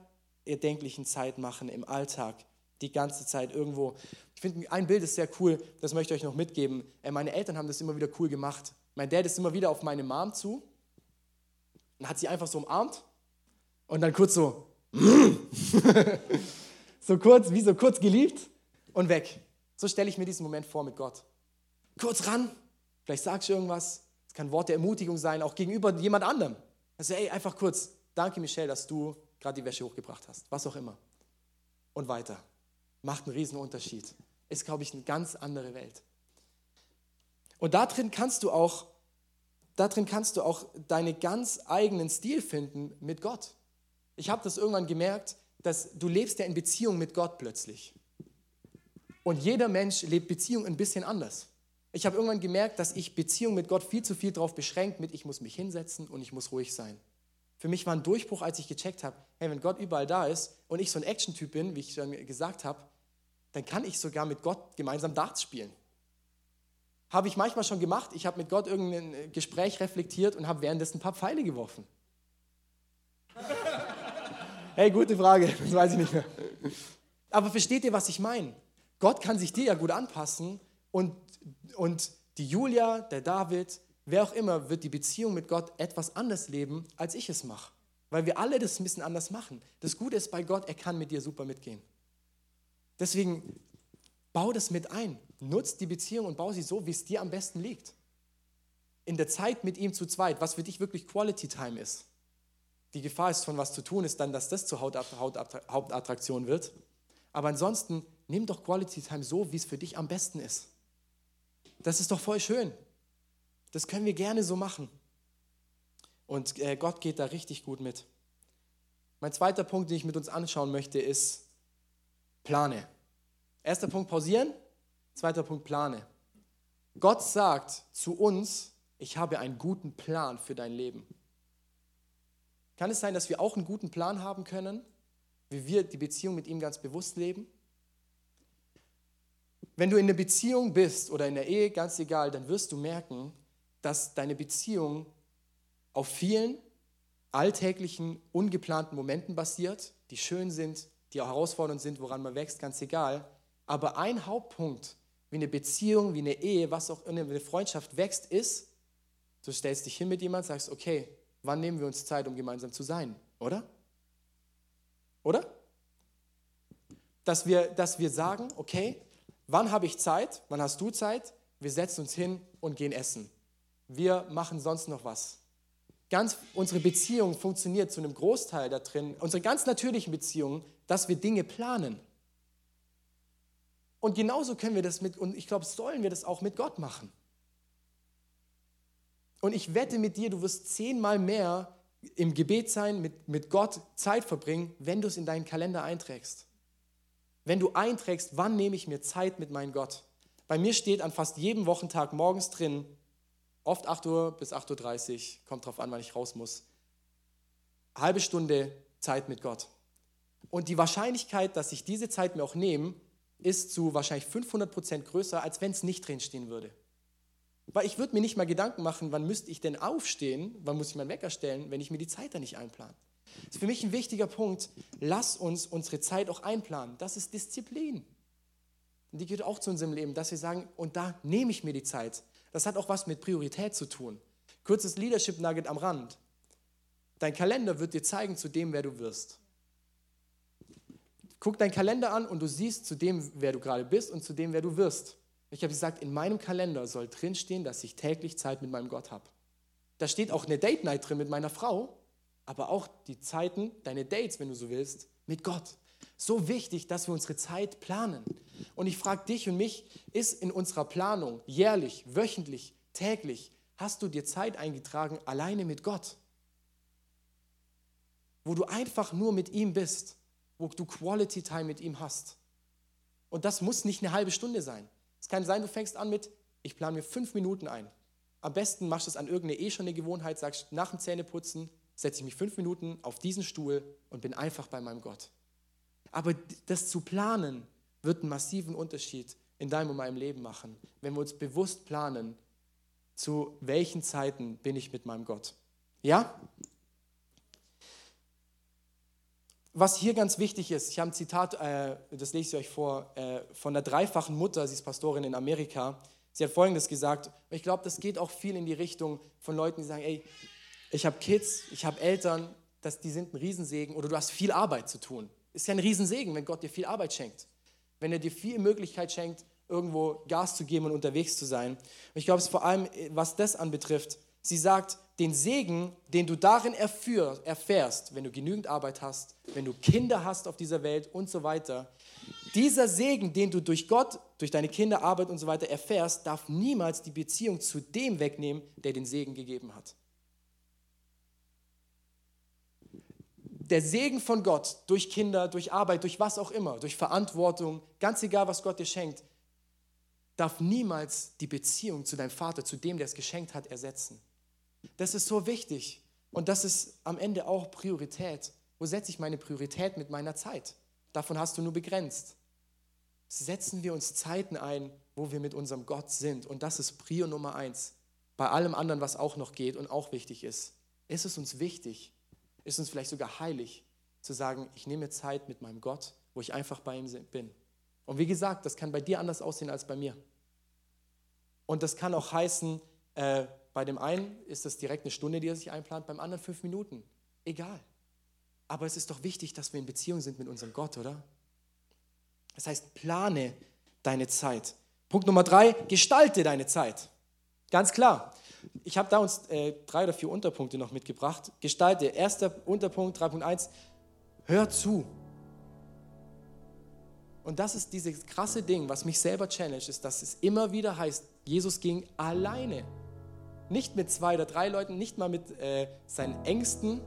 erdenklichen Zeit machen im Alltag, die ganze Zeit irgendwo. Ich finde, ein Bild ist sehr cool, das möchte ich euch noch mitgeben. Äh, meine Eltern haben das immer wieder cool gemacht. Mein Dad ist immer wieder auf meine Mom zu und hat sie einfach so umarmt und dann kurz so, <laughs> so kurz, wie so kurz geliebt und weg. So stelle ich mir diesen Moment vor mit Gott. Kurz ran, vielleicht sagst du irgendwas, es kann ein Wort der Ermutigung sein, auch gegenüber jemand anderem. Also, ey, einfach kurz, danke Michelle, dass du gerade die Wäsche hochgebracht hast, was auch immer. Und weiter. Macht einen riesen Unterschied. Ist, glaube ich, eine ganz andere Welt. Und darin kannst du auch, darin kannst du auch deinen ganz eigenen Stil finden mit Gott. Ich habe das irgendwann gemerkt, dass du lebst ja in Beziehung mit Gott plötzlich. Und jeder Mensch lebt Beziehung ein bisschen anders. Ich habe irgendwann gemerkt, dass ich Beziehung mit Gott viel zu viel darauf beschränkt mit, ich muss mich hinsetzen und ich muss ruhig sein. Für mich war ein Durchbruch, als ich gecheckt habe, hey, wenn Gott überall da ist und ich so ein Action-Typ bin, wie ich schon gesagt habe, dann kann ich sogar mit Gott gemeinsam Darts spielen. Habe ich manchmal schon gemacht. Ich habe mit Gott irgendein Gespräch reflektiert und habe währenddessen ein paar Pfeile geworfen. <laughs> Hey, gute Frage, das weiß ich nicht mehr. Aber versteht ihr, was ich meine? Gott kann sich dir ja gut anpassen und, und die Julia, der David, wer auch immer, wird die Beziehung mit Gott etwas anders leben, als ich es mache. Weil wir alle das ein bisschen anders machen. Das Gute ist bei Gott, er kann mit dir super mitgehen. Deswegen bau das mit ein. Nutz die Beziehung und bau sie so, wie es dir am besten liegt. In der Zeit mit ihm zu zweit, was für dich wirklich Quality Time ist die Gefahr ist, von was zu tun, ist dann, dass das zur Hauptattraktion wird. Aber ansonsten, nimm doch Quality Time so, wie es für dich am besten ist. Das ist doch voll schön. Das können wir gerne so machen. Und äh, Gott geht da richtig gut mit. Mein zweiter Punkt, den ich mit uns anschauen möchte, ist plane. Erster Punkt pausieren, zweiter Punkt plane. Gott sagt zu uns, ich habe einen guten Plan für dein Leben. Kann es sein, dass wir auch einen guten Plan haben können, wie wir die Beziehung mit ihm ganz bewusst leben? Wenn du in der Beziehung bist oder in der Ehe, ganz egal, dann wirst du merken, dass deine Beziehung auf vielen alltäglichen, ungeplanten Momenten basiert, die schön sind, die auch herausfordernd sind, woran man wächst, ganz egal. Aber ein Hauptpunkt, wie eine Beziehung, wie eine Ehe, was auch immer, eine Freundschaft wächst, ist, du stellst dich hin mit jemandem, sagst, okay, wann nehmen wir uns Zeit, um gemeinsam zu sein, oder? Oder? Dass wir, dass wir sagen, okay, wann habe ich Zeit, wann hast du Zeit, wir setzen uns hin und gehen essen. Wir machen sonst noch was. Ganz, unsere Beziehung funktioniert zu einem Großteil da drin, unsere ganz natürlichen Beziehungen, dass wir Dinge planen. Und genauso können wir das mit, und ich glaube, sollen wir das auch mit Gott machen. Und ich wette mit dir, du wirst zehnmal mehr im Gebet sein, mit, mit Gott Zeit verbringen, wenn du es in deinen Kalender einträgst. Wenn du einträgst, wann nehme ich mir Zeit mit meinem Gott. Bei mir steht an fast jedem Wochentag morgens drin, oft 8 Uhr bis 8.30 Uhr, kommt drauf an, wann ich raus muss, halbe Stunde Zeit mit Gott. Und die Wahrscheinlichkeit, dass ich diese Zeit mir auch nehme, ist zu wahrscheinlich 500 Prozent größer, als wenn es nicht drinstehen würde. Weil ich würde mir nicht mal Gedanken machen, wann müsste ich denn aufstehen, wann muss ich meinen Wecker stellen, wenn ich mir die Zeit da nicht einplane. Das ist für mich ein wichtiger Punkt. Lass uns unsere Zeit auch einplanen. Das ist Disziplin. Und die gehört auch zu unserem Leben, dass wir sagen, und da nehme ich mir die Zeit. Das hat auch was mit Priorität zu tun. Kurzes Leadership Nugget am Rand. Dein Kalender wird dir zeigen, zu dem, wer du wirst. Guck deinen Kalender an und du siehst zu dem, wer du gerade bist und zu dem, wer du wirst. Ich habe gesagt, in meinem Kalender soll drinstehen, dass ich täglich Zeit mit meinem Gott habe. Da steht auch eine Date Night drin mit meiner Frau, aber auch die Zeiten, deine Dates, wenn du so willst, mit Gott. So wichtig, dass wir unsere Zeit planen. Und ich frage dich und mich, ist in unserer Planung jährlich, wöchentlich, täglich, hast du dir Zeit eingetragen alleine mit Gott? Wo du einfach nur mit ihm bist, wo du Quality Time mit ihm hast. Und das muss nicht eine halbe Stunde sein. Es kann sein, du fängst an mit, ich plane mir fünf Minuten ein. Am besten machst du es an irgendeine eh schon eine Gewohnheit, sagst, nach dem Zähneputzen setze ich mich fünf Minuten auf diesen Stuhl und bin einfach bei meinem Gott. Aber das zu planen wird einen massiven Unterschied in deinem und meinem Leben machen, wenn wir uns bewusst planen, zu welchen Zeiten bin ich mit meinem Gott. Ja? was hier ganz wichtig ist, ich habe ein Zitat, äh, das lese ich euch vor, äh, von der dreifachen Mutter, sie ist Pastorin in Amerika. Sie hat Folgendes gesagt, ich glaube, das geht auch viel in die Richtung von Leuten, die sagen, ey, ich habe Kids, ich habe Eltern, das, die sind ein Riesensegen oder du hast viel Arbeit zu tun. Ist ja ein Riesensegen, wenn Gott dir viel Arbeit schenkt. Wenn er dir viel Möglichkeit schenkt, irgendwo Gas zu geben und unterwegs zu sein. Und ich glaube, es vor allem, was das anbetrifft, sie sagt, den Segen, den du darin erführ, erfährst, wenn du genügend Arbeit hast, wenn du Kinder hast auf dieser Welt und so weiter, dieser Segen, den du durch Gott, durch deine Kinder, Arbeit und so weiter erfährst, darf niemals die Beziehung zu dem wegnehmen, der den Segen gegeben hat. Der Segen von Gott durch Kinder, durch Arbeit, durch was auch immer, durch Verantwortung, ganz egal, was Gott dir schenkt, darf niemals die Beziehung zu deinem Vater, zu dem, der es geschenkt hat, ersetzen. Das ist so wichtig. Und das ist am Ende auch Priorität. Wo setze ich meine Priorität mit meiner Zeit? Davon hast du nur begrenzt. Setzen wir uns Zeiten ein, wo wir mit unserem Gott sind. Und das ist Prio Nummer eins. Bei allem anderen, was auch noch geht und auch wichtig ist, ist es uns wichtig, ist uns vielleicht sogar heilig, zu sagen, ich nehme Zeit mit meinem Gott, wo ich einfach bei ihm bin. Und wie gesagt, das kann bei dir anders aussehen als bei mir. Und das kann auch heißen, äh, bei dem einen ist das direkt eine Stunde, die er sich einplant, beim anderen fünf Minuten. Egal. Aber es ist doch wichtig, dass wir in Beziehung sind mit unserem Gott, oder? Das heißt, plane deine Zeit. Punkt Nummer drei, gestalte deine Zeit. Ganz klar. Ich habe da uns äh, drei oder vier Unterpunkte noch mitgebracht. Gestalte. Erster Unterpunkt 3.1, hör zu. Und das ist dieses krasse Ding, was mich selber challenge, ist, dass es immer wieder heißt, Jesus ging alleine. Nicht mit zwei oder drei Leuten, nicht mal mit äh, seinen Ängsten.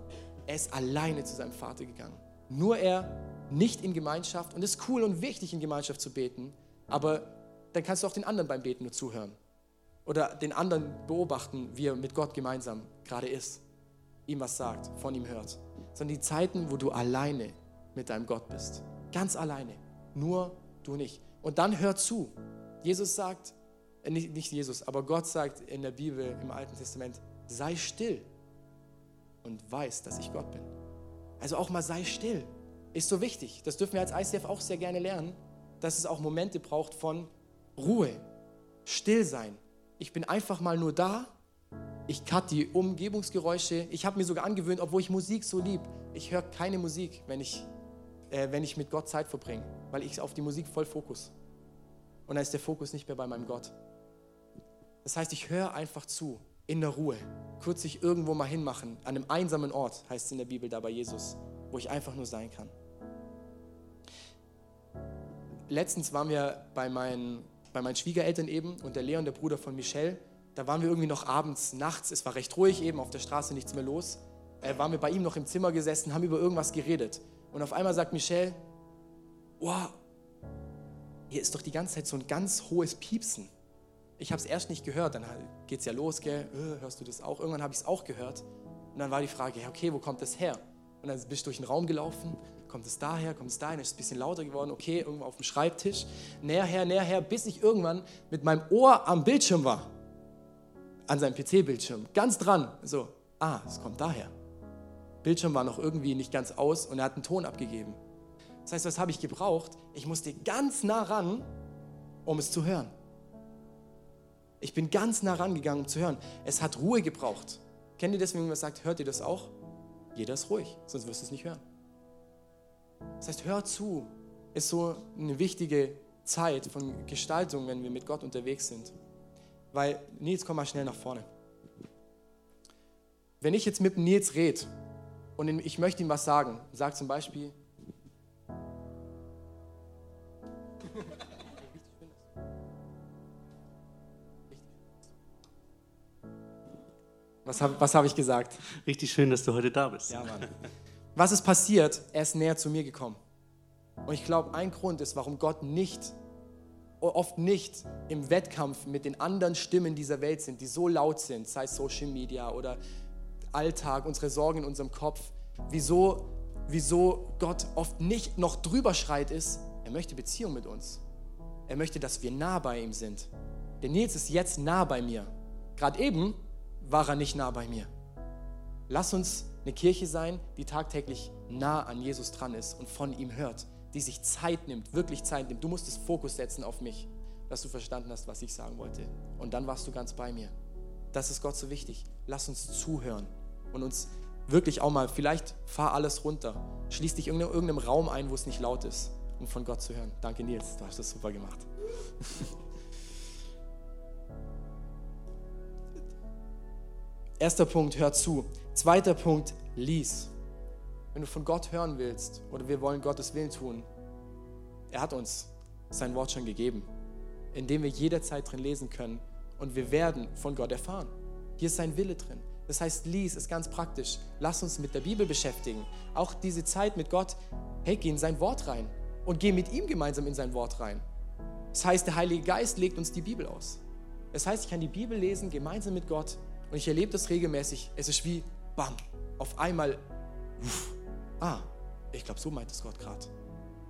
Er ist alleine zu seinem Vater gegangen. Nur er, nicht in Gemeinschaft. Und es ist cool und wichtig, in Gemeinschaft zu beten. Aber dann kannst du auch den anderen beim Beten nur zuhören. Oder den anderen beobachten, wie er mit Gott gemeinsam gerade ist. Ihm was sagt, von ihm hört. Sondern die Zeiten, wo du alleine mit deinem Gott bist. Ganz alleine. Nur du nicht. Und dann hör zu. Jesus sagt, äh, nicht, nicht Jesus, aber Gott sagt in der Bibel im Alten Testament, sei still und weiß, dass ich Gott bin. Also auch mal sei still. Ist so wichtig. Das dürfen wir als ICF auch sehr gerne lernen, dass es auch Momente braucht von Ruhe, still sein. Ich bin einfach mal nur da. Ich cut die Umgebungsgeräusche. Ich habe mir sogar angewöhnt, obwohl ich Musik so lieb, ich höre keine Musik, wenn ich, äh, wenn ich mit Gott Zeit verbringe, weil ich auf die Musik voll Fokus. Und dann ist der Fokus nicht mehr bei meinem Gott. Das heißt, ich höre einfach zu, in der Ruhe, kurz sich irgendwo mal hinmachen, an einem einsamen Ort, heißt es in der Bibel da bei Jesus, wo ich einfach nur sein kann. Letztens waren wir bei meinen, bei meinen Schwiegereltern eben und der Leon, der Bruder von Michelle, da waren wir irgendwie noch abends, nachts, es war recht ruhig eben, auf der Straße nichts mehr los, äh, waren wir bei ihm noch im Zimmer gesessen, haben über irgendwas geredet. Und auf einmal sagt Michelle, wow, hier ist doch die ganze Zeit so ein ganz hohes Piepsen ich habe es erst nicht gehört, dann geht es ja los, gell? Äh, hörst du das auch? Irgendwann habe ich es auch gehört. Und dann war die Frage, okay, wo kommt das her? Und dann bist du durch den Raum gelaufen, kommt es daher, kommt es dahin, ist es ein bisschen lauter geworden, okay, irgendwo auf dem Schreibtisch, näher her, näher her, bis ich irgendwann mit meinem Ohr am Bildschirm war, an seinem PC-Bildschirm, ganz dran, so, ah, es kommt daher. Bildschirm war noch irgendwie nicht ganz aus und er hat einen Ton abgegeben. Das heißt, was habe ich gebraucht? Ich musste ganz nah ran, um es zu hören. Ich bin ganz nah rangegangen, um zu hören. Es hat Ruhe gebraucht. Kennt ihr das, wenn man sagt, hört ihr das auch? Jeder ist ruhig, sonst wirst du es nicht hören. Das heißt, hör zu, ist so eine wichtige Zeit von Gestaltung, wenn wir mit Gott unterwegs sind. Weil, Nils, komm mal schnell nach vorne. Wenn ich jetzt mit Nils rede und ich möchte ihm was sagen, sag zum Beispiel, <laughs> Was habe was hab ich gesagt? Richtig schön, dass du heute da bist. Ja, Mann. Was ist passiert? Er ist näher zu mir gekommen. Und ich glaube, ein Grund ist, warum Gott nicht, oft nicht im Wettkampf mit den anderen Stimmen dieser Welt sind, die so laut sind, sei es Social Media oder Alltag, unsere Sorgen in unserem Kopf, wieso, wieso Gott oft nicht noch drüber schreit ist, er möchte Beziehung mit uns. Er möchte, dass wir nah bei ihm sind. Denn Nils ist jetzt nah bei mir. Gerade eben war er nicht nah bei mir. Lass uns eine Kirche sein, die tagtäglich nah an Jesus dran ist und von ihm hört, die sich Zeit nimmt, wirklich Zeit nimmt. Du musst das Fokus setzen auf mich, dass du verstanden hast, was ich sagen wollte. Und dann warst du ganz bei mir. Das ist Gott so wichtig. Lass uns zuhören und uns wirklich auch mal, vielleicht fahr alles runter. Schließ dich in irgendeinem Raum ein, wo es nicht laut ist, um von Gott zu hören. Danke Nils, du hast das super gemacht. <laughs> Erster Punkt, hör zu. Zweiter Punkt, lies. Wenn du von Gott hören willst oder wir wollen Gottes Willen tun, er hat uns sein Wort schon gegeben, in dem wir jederzeit drin lesen können und wir werden von Gott erfahren. Hier ist sein Wille drin. Das heißt, lies ist ganz praktisch. Lass uns mit der Bibel beschäftigen. Auch diese Zeit mit Gott, hey, geh in sein Wort rein und geh mit ihm gemeinsam in sein Wort rein. Das heißt, der Heilige Geist legt uns die Bibel aus. Das heißt, ich kann die Bibel lesen gemeinsam mit Gott und ich erlebe das regelmäßig. Es ist wie, bam, auf einmal, uff, ah, ich glaube, so meint es Gott gerade.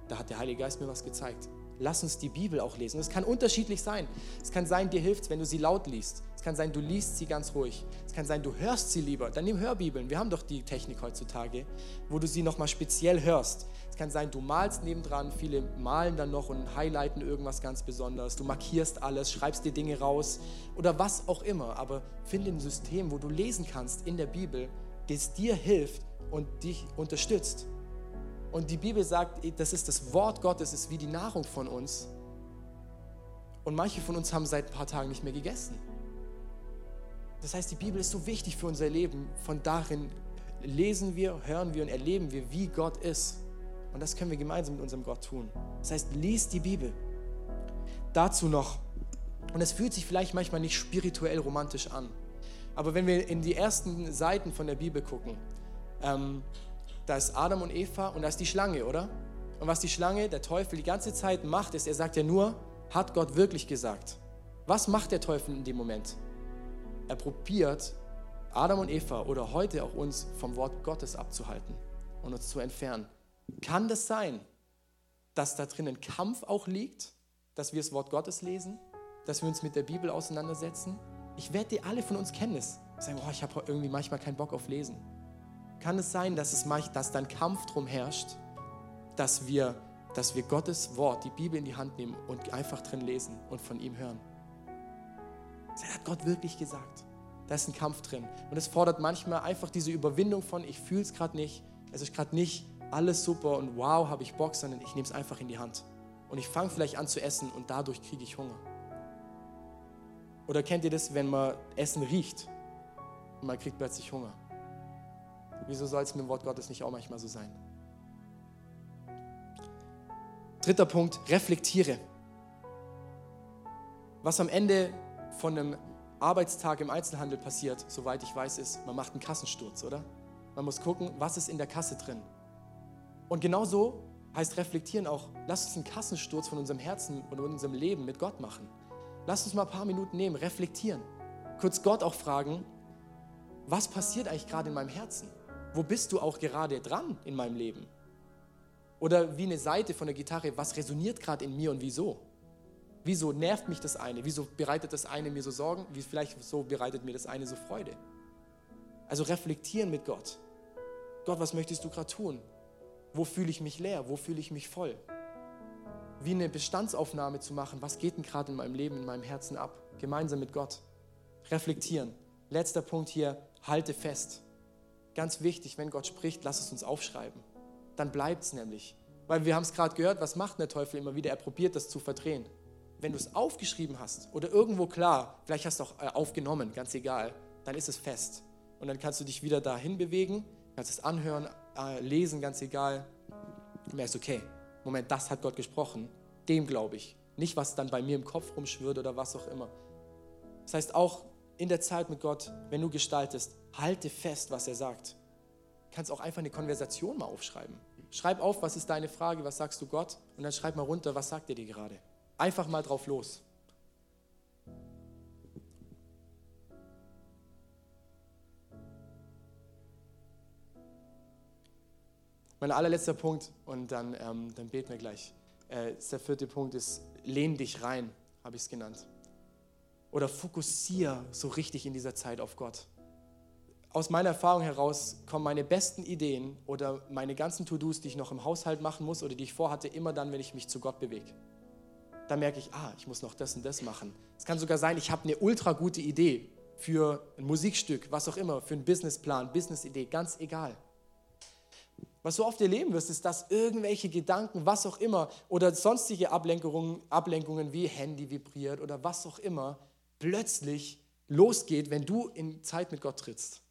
Da hat der Heilige Geist mir was gezeigt. Lass uns die Bibel auch lesen. Es kann unterschiedlich sein. Es kann sein, dir hilft wenn du sie laut liest. Es kann sein, du liest sie ganz ruhig. Es kann sein, du hörst sie lieber. Dann nimm Hörbibeln. Wir haben doch die Technik heutzutage, wo du sie nochmal speziell hörst. Es kann sein, du malst nebendran. Viele malen dann noch und highlighten irgendwas ganz Besonderes. Du markierst alles, schreibst dir Dinge raus oder was auch immer. Aber finde ein System, wo du lesen kannst in der Bibel, das dir hilft und dich unterstützt. Und die Bibel sagt, das ist das Wort Gottes, ist wie die Nahrung von uns. Und manche von uns haben seit ein paar Tagen nicht mehr gegessen. Das heißt, die Bibel ist so wichtig für unser Leben. Von darin lesen wir, hören wir und erleben wir, wie Gott ist. Und das können wir gemeinsam mit unserem Gott tun. Das heißt, liest die Bibel. Dazu noch, und es fühlt sich vielleicht manchmal nicht spirituell romantisch an, aber wenn wir in die ersten Seiten von der Bibel gucken, ähm, da ist Adam und Eva und da ist die Schlange, oder? Und was die Schlange, der Teufel, die ganze Zeit macht, ist, er sagt ja nur, hat Gott wirklich gesagt? Was macht der Teufel in dem Moment? Er probiert, Adam und Eva oder heute auch uns vom Wort Gottes abzuhalten und uns zu entfernen. Kann das sein, dass da drin ein Kampf auch liegt, dass wir das Wort Gottes lesen, dass wir uns mit der Bibel auseinandersetzen? Ich wette, alle von uns kennen es. Sagen, oh, ich habe irgendwie manchmal keinen Bock auf Lesen kann es sein, dass, es, dass dann Kampf drum herrscht, dass wir, dass wir Gottes Wort, die Bibel in die Hand nehmen und einfach drin lesen und von ihm hören. Das hat Gott wirklich gesagt. Da ist ein Kampf drin. Und es fordert manchmal einfach diese Überwindung von, ich fühle es gerade nicht, es ist gerade nicht alles super und wow, habe ich Bock, sondern ich nehme es einfach in die Hand. Und ich fange vielleicht an zu essen und dadurch kriege ich Hunger. Oder kennt ihr das, wenn man Essen riecht und man kriegt plötzlich Hunger? Wieso soll es mit dem Wort Gottes nicht auch manchmal so sein? Dritter Punkt, reflektiere. Was am Ende von einem Arbeitstag im Einzelhandel passiert, soweit ich weiß, ist, man macht einen Kassensturz, oder? Man muss gucken, was ist in der Kasse drin. Und genauso heißt reflektieren auch, lass uns einen Kassensturz von unserem Herzen und unserem Leben mit Gott machen. Lass uns mal ein paar Minuten nehmen, reflektieren. Kurz Gott auch fragen, was passiert eigentlich gerade in meinem Herzen? Wo bist du auch gerade dran in meinem Leben? Oder wie eine Seite von der Gitarre, was resoniert gerade in mir und wieso? Wieso nervt mich das eine? Wieso bereitet das eine mir so Sorgen? Wie vielleicht so bereitet mir das eine so Freude? Also reflektieren mit Gott. Gott, was möchtest du gerade tun? Wo fühle ich mich leer? Wo fühle ich mich voll? Wie eine Bestandsaufnahme zu machen, was geht denn gerade in meinem Leben, in meinem Herzen ab? Gemeinsam mit Gott. Reflektieren. Letzter Punkt hier, halte fest. Ganz wichtig, wenn Gott spricht, lass es uns aufschreiben. Dann bleibt es nämlich. Weil wir haben es gerade gehört, was macht der Teufel immer wieder? Er probiert das zu verdrehen. Wenn du es aufgeschrieben hast oder irgendwo klar, vielleicht hast du auch äh, aufgenommen, ganz egal, dann ist es fest. Und dann kannst du dich wieder dahin bewegen, kannst es anhören, äh, lesen, ganz egal. Und merkst, okay, Moment, das hat Gott gesprochen, dem glaube ich. Nicht, was dann bei mir im Kopf rumschwirrt oder was auch immer. Das heißt, auch in der Zeit mit Gott, wenn du gestaltest, halte fest, was er sagt. Du kannst auch einfach eine Konversation mal aufschreiben. Schreib auf, was ist deine Frage, was sagst du Gott? Und dann schreib mal runter, was sagt er dir gerade. Einfach mal drauf los. Mein allerletzter Punkt, und dann, ähm, dann beten wir gleich. Äh, der vierte Punkt ist, lehn dich rein, habe ich es genannt. Oder fokussiere so richtig in dieser Zeit auf Gott aus meiner Erfahrung heraus kommen meine besten Ideen oder meine ganzen To-Dos, die ich noch im Haushalt machen muss oder die ich vorhatte, immer dann, wenn ich mich zu Gott bewege. Da merke ich, ah, ich muss noch das und das machen. Es kann sogar sein, ich habe eine ultra gute Idee für ein Musikstück, was auch immer, für einen Businessplan, Businessidee, ganz egal. Was du oft erleben wirst, ist, dass irgendwelche Gedanken, was auch immer, oder sonstige Ablenkungen, Ablenkungen wie Handy vibriert oder was auch immer, plötzlich losgeht, wenn du in Zeit mit Gott trittst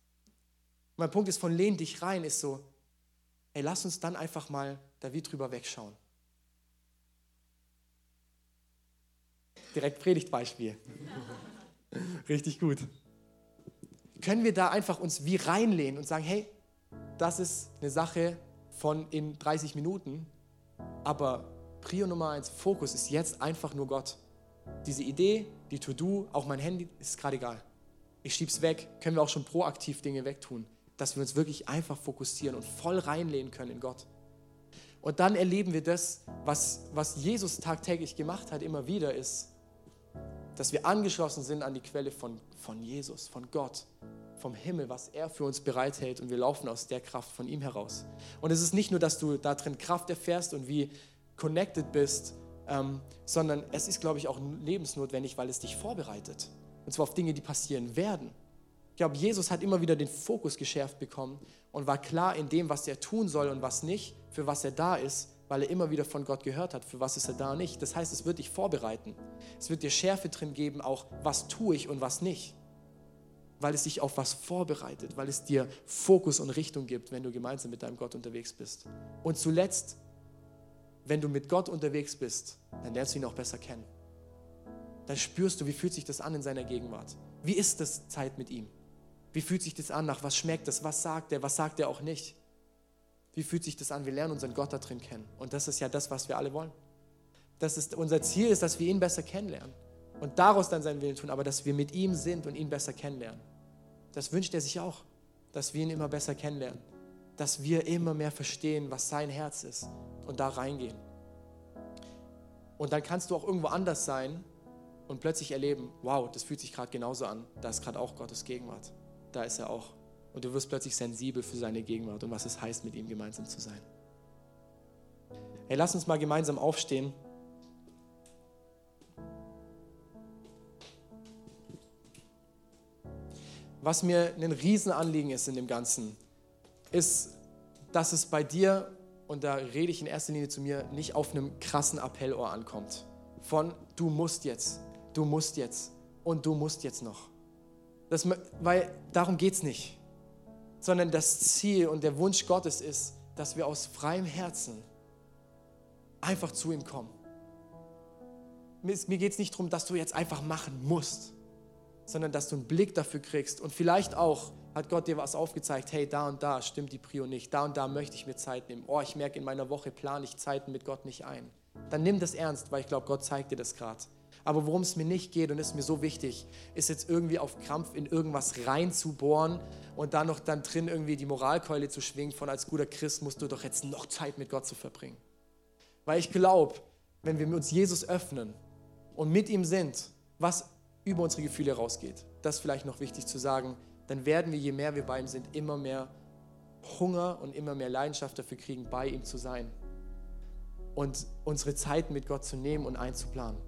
mein Punkt ist, von lehn dich rein, ist so, ey, lass uns dann einfach mal da wie drüber wegschauen. Direkt Predigtbeispiel. <laughs> Richtig gut. Können wir da einfach uns wie reinlehnen und sagen, hey, das ist eine Sache von in 30 Minuten, aber Prio Nummer eins, Fokus ist jetzt einfach nur Gott. Diese Idee, die To-Do, auch mein Handy, ist gerade egal. Ich schieb's weg, können wir auch schon proaktiv Dinge wegtun, dass wir uns wirklich einfach fokussieren und voll reinlehnen können in Gott. Und dann erleben wir das, was, was Jesus tagtäglich gemacht hat, immer wieder ist, dass wir angeschlossen sind an die Quelle von, von Jesus, von Gott, vom Himmel, was er für uns bereithält und wir laufen aus der Kraft von ihm heraus. Und es ist nicht nur, dass du da drin Kraft erfährst und wie connected bist, ähm, sondern es ist, glaube ich, auch lebensnotwendig, weil es dich vorbereitet. Und zwar auf Dinge, die passieren werden. Ich glaube, Jesus hat immer wieder den Fokus geschärft bekommen und war klar in dem, was er tun soll und was nicht, für was er da ist, weil er immer wieder von Gott gehört hat, für was ist er da nicht. Das heißt, es wird dich vorbereiten. Es wird dir Schärfe drin geben, auch was tue ich und was nicht. Weil es dich auf was vorbereitet, weil es dir Fokus und Richtung gibt, wenn du gemeinsam mit deinem Gott unterwegs bist. Und zuletzt wenn du mit Gott unterwegs bist, dann lernst du ihn auch besser kennen. Dann spürst du, wie fühlt sich das an in seiner Gegenwart. Wie ist das Zeit mit ihm? Wie fühlt sich das an? Nach was schmeckt das? Was sagt er? Was sagt er auch nicht? Wie fühlt sich das an? Wir lernen unseren Gott da drin kennen. Und das ist ja das, was wir alle wollen. Das ist, unser Ziel ist, dass wir ihn besser kennenlernen und daraus dann seinen Willen tun, aber dass wir mit ihm sind und ihn besser kennenlernen. Das wünscht er sich auch, dass wir ihn immer besser kennenlernen dass wir immer mehr verstehen, was sein Herz ist und da reingehen. Und dann kannst du auch irgendwo anders sein und plötzlich erleben, wow, das fühlt sich gerade genauso an. Da ist gerade auch Gottes Gegenwart. Da ist er auch. Und du wirst plötzlich sensibel für seine Gegenwart und was es heißt, mit ihm gemeinsam zu sein. Hey, lass uns mal gemeinsam aufstehen. Was mir ein Riesenanliegen ist in dem Ganzen, ist, dass es bei dir, und da rede ich in erster Linie zu mir, nicht auf einem krassen Appellohr ankommt. Von du musst jetzt, du musst jetzt und du musst jetzt noch. Das, weil darum geht es nicht. Sondern das Ziel und der Wunsch Gottes ist, dass wir aus freiem Herzen einfach zu ihm kommen. Mir, geht es nicht darum, dass du jetzt einfach machen musst, sondern dass du einen Blick dafür kriegst und vielleicht auch hat Gott dir was aufgezeigt, hey, da und da stimmt die Prio nicht, da und da möchte ich mir Zeit nehmen. Oh, ich merke, in meiner Woche plane ich Zeiten mit Gott nicht ein. Dann nimm das ernst, weil ich glaube, Gott zeigt dir das gerade. Aber worum es mir nicht geht und ist mir so wichtig, ist jetzt irgendwie auf Krampf in irgendwas reinzubohren und dann noch dann drin irgendwie die Moralkeule zu schwingen von als guter Christ musst du doch jetzt noch Zeit mit Gott zu verbringen. Weil ich glaube, wenn wir uns Jesus öffnen und mit ihm sind, was über unsere Gefühle rausgeht, das ist vielleicht noch wichtig zu sagen, dann werden wir, je mehr wir bei ihm sind, immer mehr Hunger und immer mehr Leidenschaft dafür kriegen, bei ihm zu sein und unsere Zeit mit Gott zu nehmen und einzuplanen.